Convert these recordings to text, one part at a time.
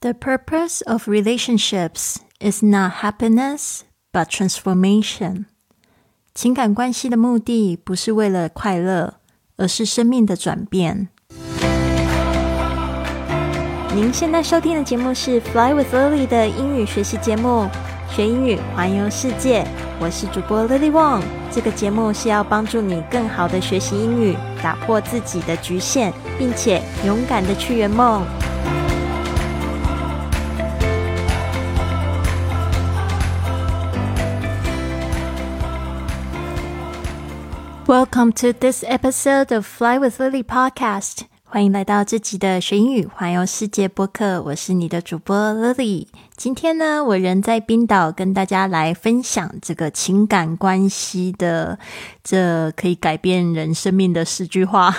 The purpose of relationships is not happiness, but transformation. 情感关系的目的不是为了快乐，而是生命的转变。您现在收听的节目是《Fly with Lily》的英语学习节目，学英语环游世界。我是主播 Lily Wong。这个节目是要帮助你更好的学习英语，打破自己的局限，并且勇敢的去圆梦。Welcome to this episode of Fly with Lily podcast。欢迎来到这集的学英语环游世界播客。我是你的主播 Lily。今天呢，我人在冰岛，跟大家来分享这个情感关系的这可以改变人生命的十句话。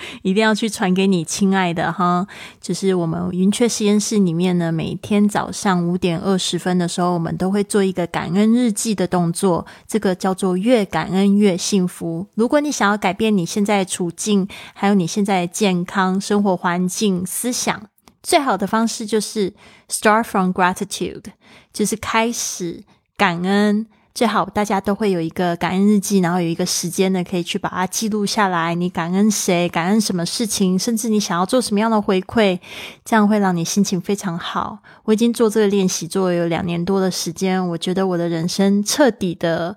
一定要去传给你亲爱的哈，就是我们云雀实验室里面呢，每天早上五点二十分的时候，我们都会做一个感恩日记的动作，这个叫做越感恩越幸福。如果你想要改变你现在的处境，还有你现在的健康、生活环境、思想，最好的方式就是 start from gratitude，就是开始感恩。最好大家都会有一个感恩日记，然后有一个时间呢，可以去把它记录下来。你感恩谁？感恩什么事情？甚至你想要做什么样的回馈，这样会让你心情非常好。我已经做这个练习做了有两年多的时间，我觉得我的人生彻底的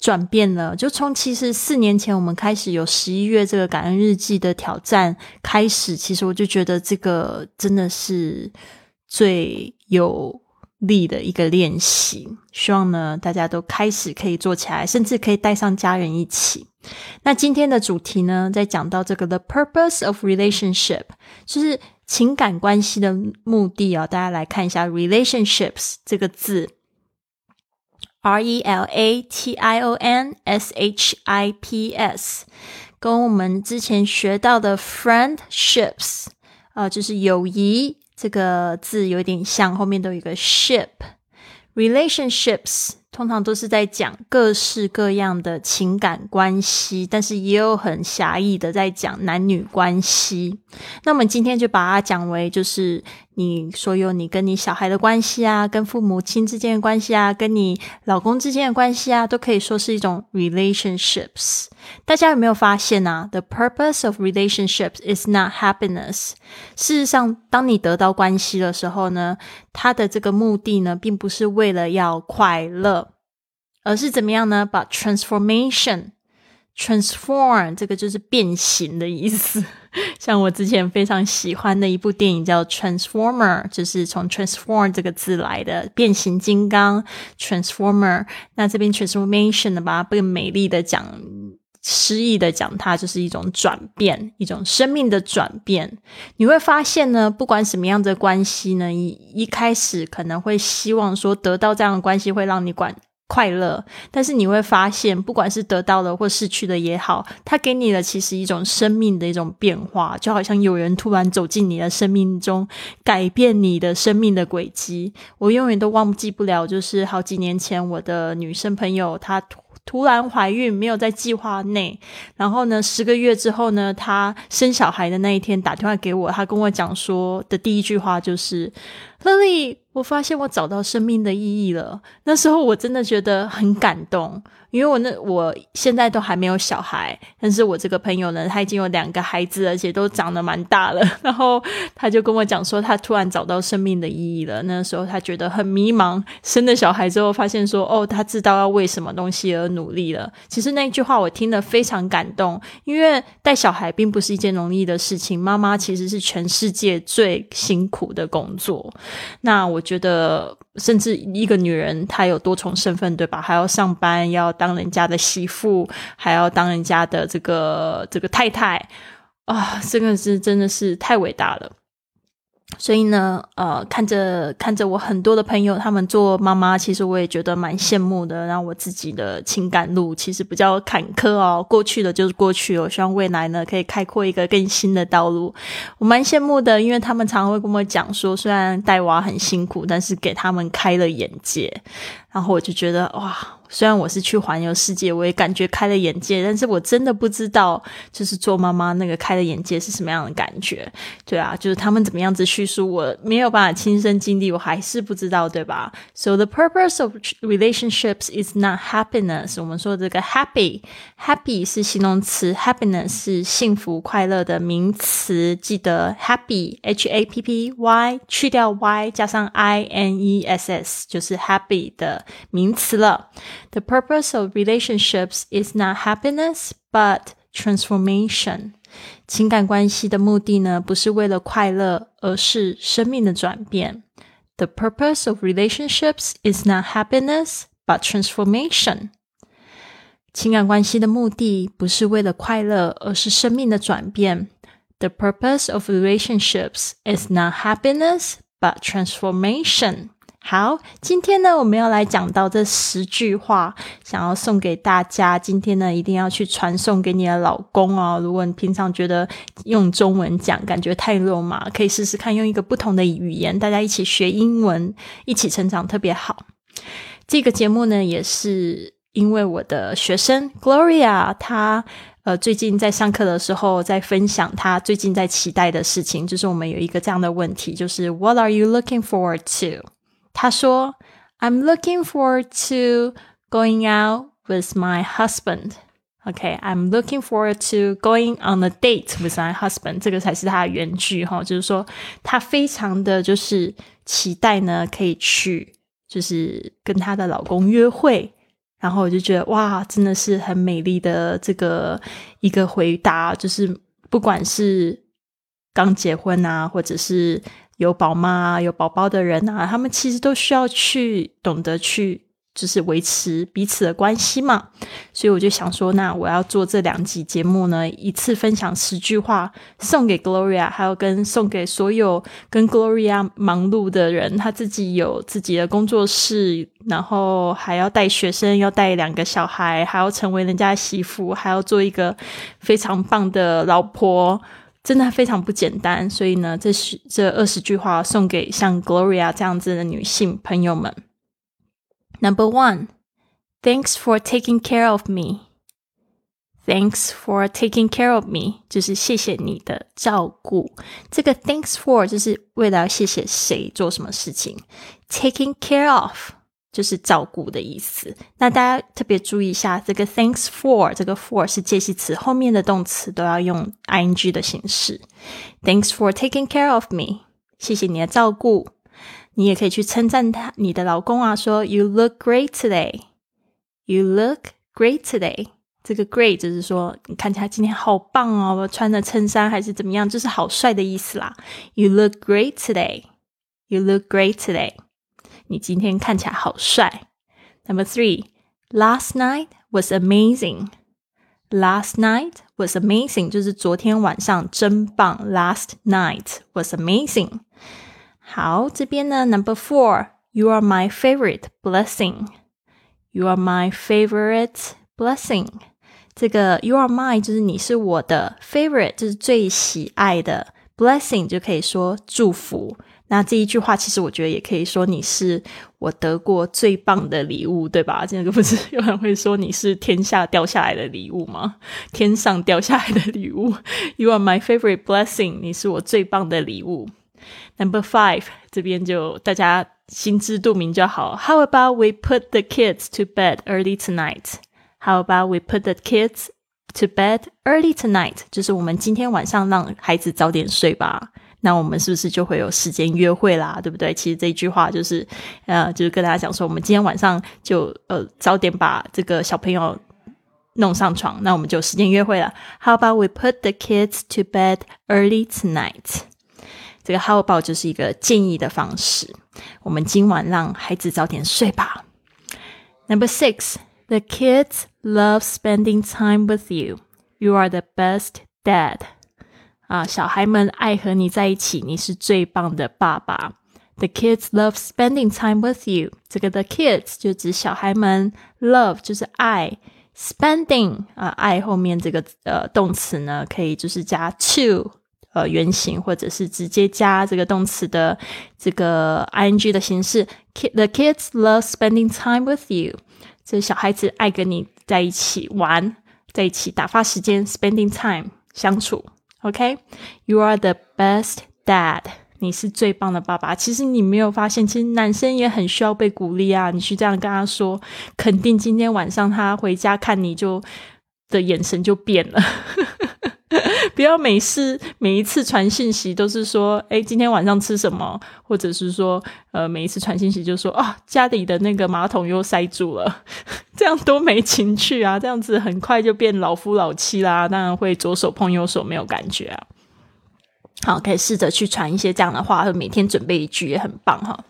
转变了。就从其实四年前我们开始有十一月这个感恩日记的挑战开始，其实我就觉得这个真的是最有。力的一个练习，希望呢大家都开始可以做起来，甚至可以带上家人一起。那今天的主题呢，在讲到这个 the purpose of relationship，就是情感关系的目的啊。大家来看一下 relationships 这个字，r e l a t i o n s h i p s，跟我们之前学到的 friendships 啊，就是友谊。这个字有点像，后面都有一个 ship，relationships。通常都是在讲各式各样的情感关系，但是也有很狭义的在讲男女关系。那我们今天就把它讲为，就是你所有你跟你小孩的关系啊，跟父母亲之间的关系啊，跟你老公之间的关系啊，都可以说是一种 relationships。大家有没有发现啊？The purpose of relationships is not happiness。事实上，当你得到关系的时候呢，它的这个目的呢，并不是为了要快乐，而是怎么样呢？But transformation，transform 这个就是变形的意思。像我之前非常喜欢的一部电影叫《Transformer》，就是从 “transform” 这个字来的，变形金刚 （Transformer）。那这边 “transformation” 呢，把它更美丽的讲。诗意的讲，它就是一种转变，一种生命的转变。你会发现呢，不管什么样的关系呢，一一开始可能会希望说得到这样的关系会让你管快乐，但是你会发现，不管是得到了或失去的也好，它给你的其实一种生命的一种变化，就好像有人突然走进你的生命中，改变你的生命的轨迹。我永远都忘记不了，就是好几年前我的女生朋友她。突然怀孕，没有在计划内。然后呢，十个月之后呢，她生小孩的那一天打电话给我，她跟我讲说的第一句话就是：“乐丽，我发现我找到生命的意义了。”那时候我真的觉得很感动。因为我那我现在都还没有小孩，但是我这个朋友呢，他已经有两个孩子，而且都长得蛮大了。然后他就跟我讲说，他突然找到生命的意义了。那时候他觉得很迷茫，生了小孩之后发现说，哦，他知道要为什么东西而努力了。其实那句话我听了非常感动，因为带小孩并不是一件容易的事情，妈妈其实是全世界最辛苦的工作。那我觉得。甚至一个女人，她有多重身份，对吧？还要上班，要当人家的媳妇，还要当人家的这个这个太太啊！这个是真的是太伟大了。所以呢，呃，看着看着我很多的朋友他们做妈妈，其实我也觉得蛮羡慕的。然后我自己的情感路其实比较坎坷哦，过去的就是过去。我希望未来呢可以开阔一个更新的道路。我蛮羡慕的，因为他们常常会跟我讲说，虽然带娃很辛苦，但是给他们开了眼界。然后我就觉得哇，虽然我是去环游世界，我也感觉开了眼界，但是我真的不知道，就是做妈妈那个开了眼界是什么样的感觉。对啊，就是他们怎么样子叙述，我没有办法亲身经历，我还是不知道，对吧？So the purpose of relationships is not happiness。我们说这个 happy，happy 是形容词，happiness 是幸福快乐的名词。记得 happy，h a p p y 去掉 y 加上 i n e s s 就是 happy 的。名词了。The purpose of relationships is not happiness, but transformation. 情感关系的目的呢，不是为了快乐，而是生命的转变。The purpose of relationships is not happiness, but transformation. 情感关系的目的不是为了快乐，而是生命的转变。The purpose of relationships is not happiness, but transformation. 好，今天呢，我们要来讲到这十句话，想要送给大家。今天呢，一定要去传送给你的老公哦。如果你平常觉得用中文讲感觉太肉麻，可以试试看用一个不同的语言，大家一起学英文，一起成长，特别好。这个节目呢，也是因为我的学生 Gloria，她呃最近在上课的时候在分享她最近在期待的事情，就是我们有一个这样的问题，就是 What are you looking forward to？他说：“I'm looking forward to going out with my husband. OK, I'm looking forward to going on a date with my husband. 这个才是他的原句哈，就是说他非常的就是期待呢，可以去就是跟他的老公约会。然后我就觉得哇，真的是很美丽的这个一个回答，就是不管是刚结婚啊，或者是。”有宝妈、有宝宝的人啊，他们其实都需要去懂得去，就是维持彼此的关系嘛。所以我就想说，那我要做这两集节目呢，一次分享十句话送给 Gloria，还有跟送给所有跟 Gloria 忙碌的人。他自己有自己的工作室，然后还要带学生，要带两个小孩，还要成为人家媳妇，还要做一个非常棒的老婆。真的非常不简单，所以呢，这是这二十句话送给像 Gloria 这样子的女性朋友们。Number one, thanks for taking care of me. Thanks for taking care of me，就是谢谢你的照顾。这个 thanks for 就是为了要谢谢谁做什么事情。Taking care of。就是照顾的意思。那大家特别注意一下，这个 thanks for 这个 for 是介系词，后面的动词都要用 ing 的形式。Thanks for taking care of me，谢谢你的照顾。你也可以去称赞他，你的老公啊，说 You look great today. You look great today. 这个 great 就是说你看起来今天好棒哦，穿着衬衫还是怎么样，就是好帅的意思啦。You look great today. You look great today. 你今天看起来好帅。Number three, last night was amazing. Last night was amazing，就是昨天晚上真棒。Last night was amazing。好，这边呢，Number four, you are my favorite blessing. You are my favorite blessing。这个 you are my 就是你是我的 favorite，就是最喜爱的 blessing 就可以说祝福。 那这一句话，其实我觉得也可以说你是我得过最棒的礼物，对吧？这个不是有人会说你是天下掉下来的礼物吗？天上掉下来的礼物，You are my favorite blessing，你是我最棒的礼物。Number five，这边就大家心知肚明就好。How about we put the kids to bed early tonight？How about we put the kids to bed early tonight？就是我们今天晚上让孩子早点睡吧。那我们是不是就会有时间约会啦？对不对？其实这句话就是，呃，就是跟大家讲说，我们今天晚上就呃早点把这个小朋友弄上床，那我们就时间约会了。How about we put the kids to bed early tonight？这个 How about 就是一个建议的方式。我们今晚让孩子早点睡吧。Number six, the kids love spending time with you. You are the best dad. 啊，小孩们爱和你在一起，你是最棒的爸爸。The kids love spending time with you。这个 the kids 就指小孩们，love 就是爱，spending 啊，爱后面这个呃动词呢，可以就是加 to 呃原形，或者是直接加这个动词的这个 ing 的形式。The kids love spending time with you。这小孩子爱跟你在一起玩，在一起打发时间，spending time 相处。OK，You are the best dad。你是最棒的爸爸。其实你没有发现，其实男生也很需要被鼓励啊。你去这样跟他说，肯定今天晚上他回家看你就的眼神就变了。不要每次每一次传信息都是说，哎，今天晚上吃什么？或者是说，呃，每一次传信息就说，啊，家里的那个马桶又塞住了，这样多没情趣啊！这样子很快就变老夫老妻啦，当然会左手碰右手，没有感觉啊。好，可以试着去传一些这样的话，或每天准备一句也很棒哈。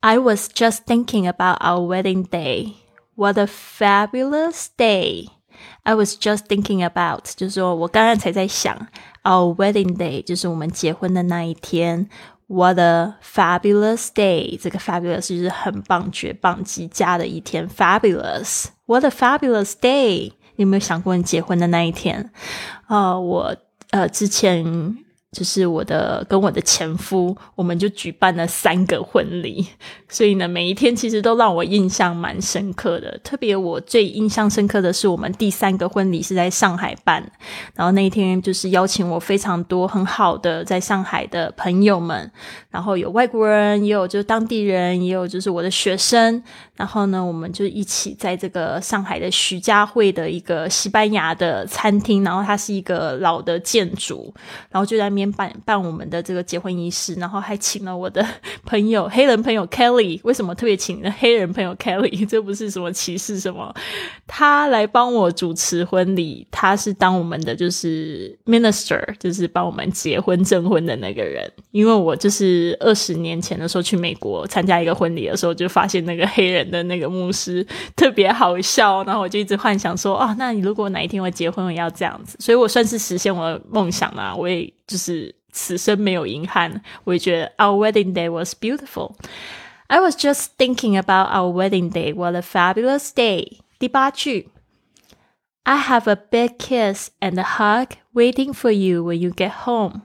I was just thinking about our wedding day. What a fabulous day! I was just thinking about，就是说我刚刚才在想，our wedding day，就是我们结婚的那一天。What a fabulous day！这个 fabulous 就是很棒、绝棒、极佳的一天。Fabulous! What a fabulous day！你有没有想过你结婚的那一天？啊，我呃之前。就是我的跟我的前夫，我们就举办了三个婚礼，所以呢，每一天其实都让我印象蛮深刻的。特别我最印象深刻的是我们第三个婚礼是在上海办，然后那一天就是邀请我非常多很好的在上海的朋友们，然后有外国人，也有就是当地人，也有就是我的学生，然后呢，我们就一起在这个上海的徐家汇的一个西班牙的餐厅，然后它是一个老的建筑，然后就在。办办我们的这个结婚仪式，然后还请了我的 朋友黑人朋友 Kelly。为什么特别请的黑人朋友 Kelly？这不是什么歧视什么，他来帮我主持婚礼，他是当我们的就是 minister，就是帮我们结婚证婚的那个人。因为我就是二十年前的时候去美国参加一个婚礼的时候，就发现那个黑人的那个牧师特别好笑，然后我就一直幻想说，哦，那你如果哪一天我结婚，我要这样子，所以我算是实现我的梦想了。我也。就是此生没有遗憾，我也觉得 our wedding day was beautiful. I was just thinking about our wedding day. What a fabulous day! 第八句，I have a big kiss and a hug waiting for you when you get home.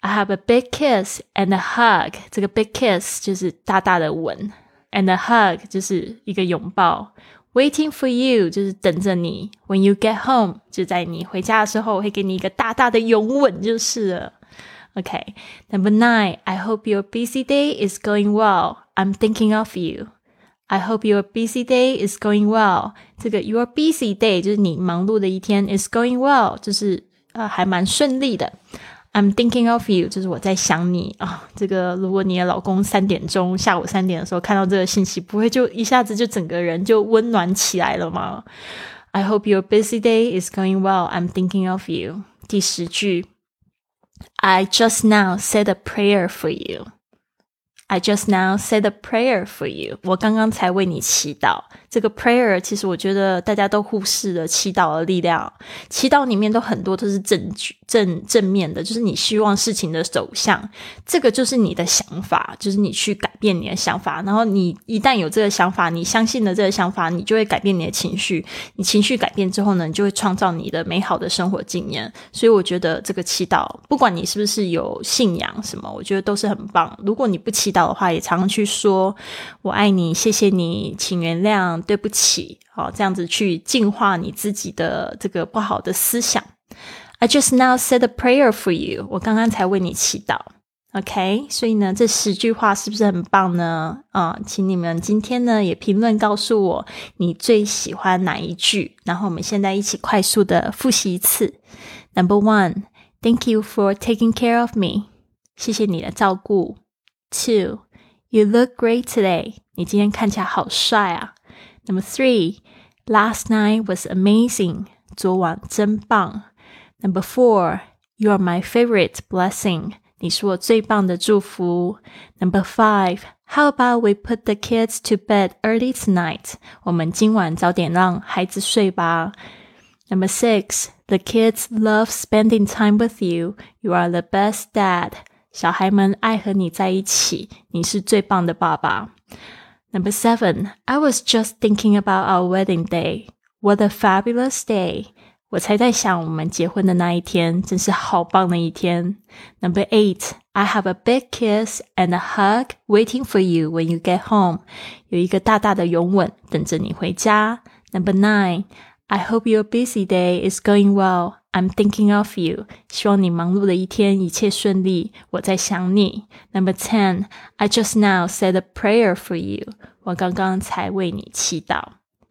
I have a big kiss and a hug. 这个 big kiss 就是大大的吻，and a hug 就是一个拥抱。 Waiting for you 就是等着你。When you get home 就在你回家的时候，我会给你一个大大的拥吻就是了。OK，Number nine. I hope your busy day is going well. I'm thinking of you. I hope your busy day is going well. 这个 your busy day 就是你忙碌的一天，is going well 就是呃还蛮顺利的。I'm thinking of you，就是我在想你啊。这个，如果你的老公三点钟下午三点的时候看到这个信息，不会就一下子就整个人就温暖起来了吗？I hope your busy day is going well. I'm thinking of you。第十句，I just now said a prayer for you。I just now said a prayer for you。我刚刚才为你祈祷。这个 prayer 其实我觉得大家都忽视了祈祷的力量。祈祷里面都很多都是正正正面的，就是你希望事情的走向。这个就是你的想法，就是你去改变你的想法。然后你一旦有这个想法，你相信了这个想法，你就会改变你的情绪。你情绪改变之后呢，你就会创造你的美好的生活经验。所以我觉得这个祈祷，不管你是不是有信仰什么，我觉得都是很棒。如果你不祈祷的话，也常常去说“我爱你”，谢谢你，请原谅。对不起，哦，这样子去净化你自己的这个不好的思想。I just now said a prayer for you，我刚刚才为你祈祷。OK，所以呢，这十句话是不是很棒呢？啊，请你们今天呢也评论告诉我你最喜欢哪一句，然后我们现在一起快速的复习一次。Number one，Thank you for taking care of me，谢谢你的照顾。Two，You look great today，你今天看起来好帅啊。Number three, last night was amazing. 昨晚真棒。Number four, you are my favorite blessing. 你是我最棒的祝福。Number five, how about we put the kids to bed early tonight? 我们今晚早点让孩子睡吧。Number six, the kids love spending time with you. You are the best dad. 小孩们爱和你在一起，你是最棒的爸爸。Number seven, I was just thinking about our wedding day. What a fabulous day. 我才在想，我们结婚的那一天真是好棒的一天。Number eight, I have a big kiss and a hug waiting for you when you get home。有一个大大的拥吻等着你回家。Number nine, I hope your busy day is going well. I'm thinking of you。希望你忙碌的一天一切顺利。我在想你。Number ten, I just now said a prayer for you。我刚刚才为你祈祷。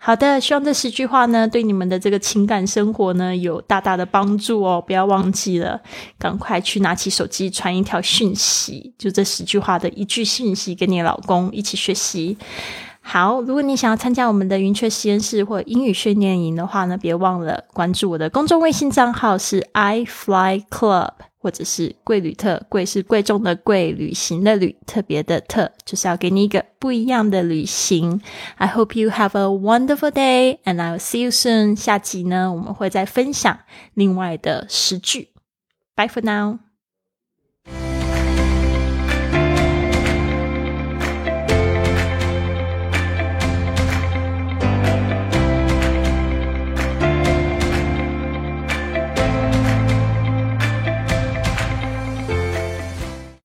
好的，希望这十句话呢，对你们的这个情感生活呢，有大大的帮助哦！不要忘记了，赶快去拿起手机传一条讯息，就这十句话的一句讯息给你老公一起学习。好，如果你想要参加我们的云雀实验室或英语训练营的话呢，别忘了关注我的公众微信账号是 i fly club。或者是贵旅特，贵是贵重的贵，旅行的旅，特别的特，就是要给你一个不一样的旅行。I hope you have a wonderful day, and I will see you soon。下集呢，我们会再分享另外的十句。Bye for now.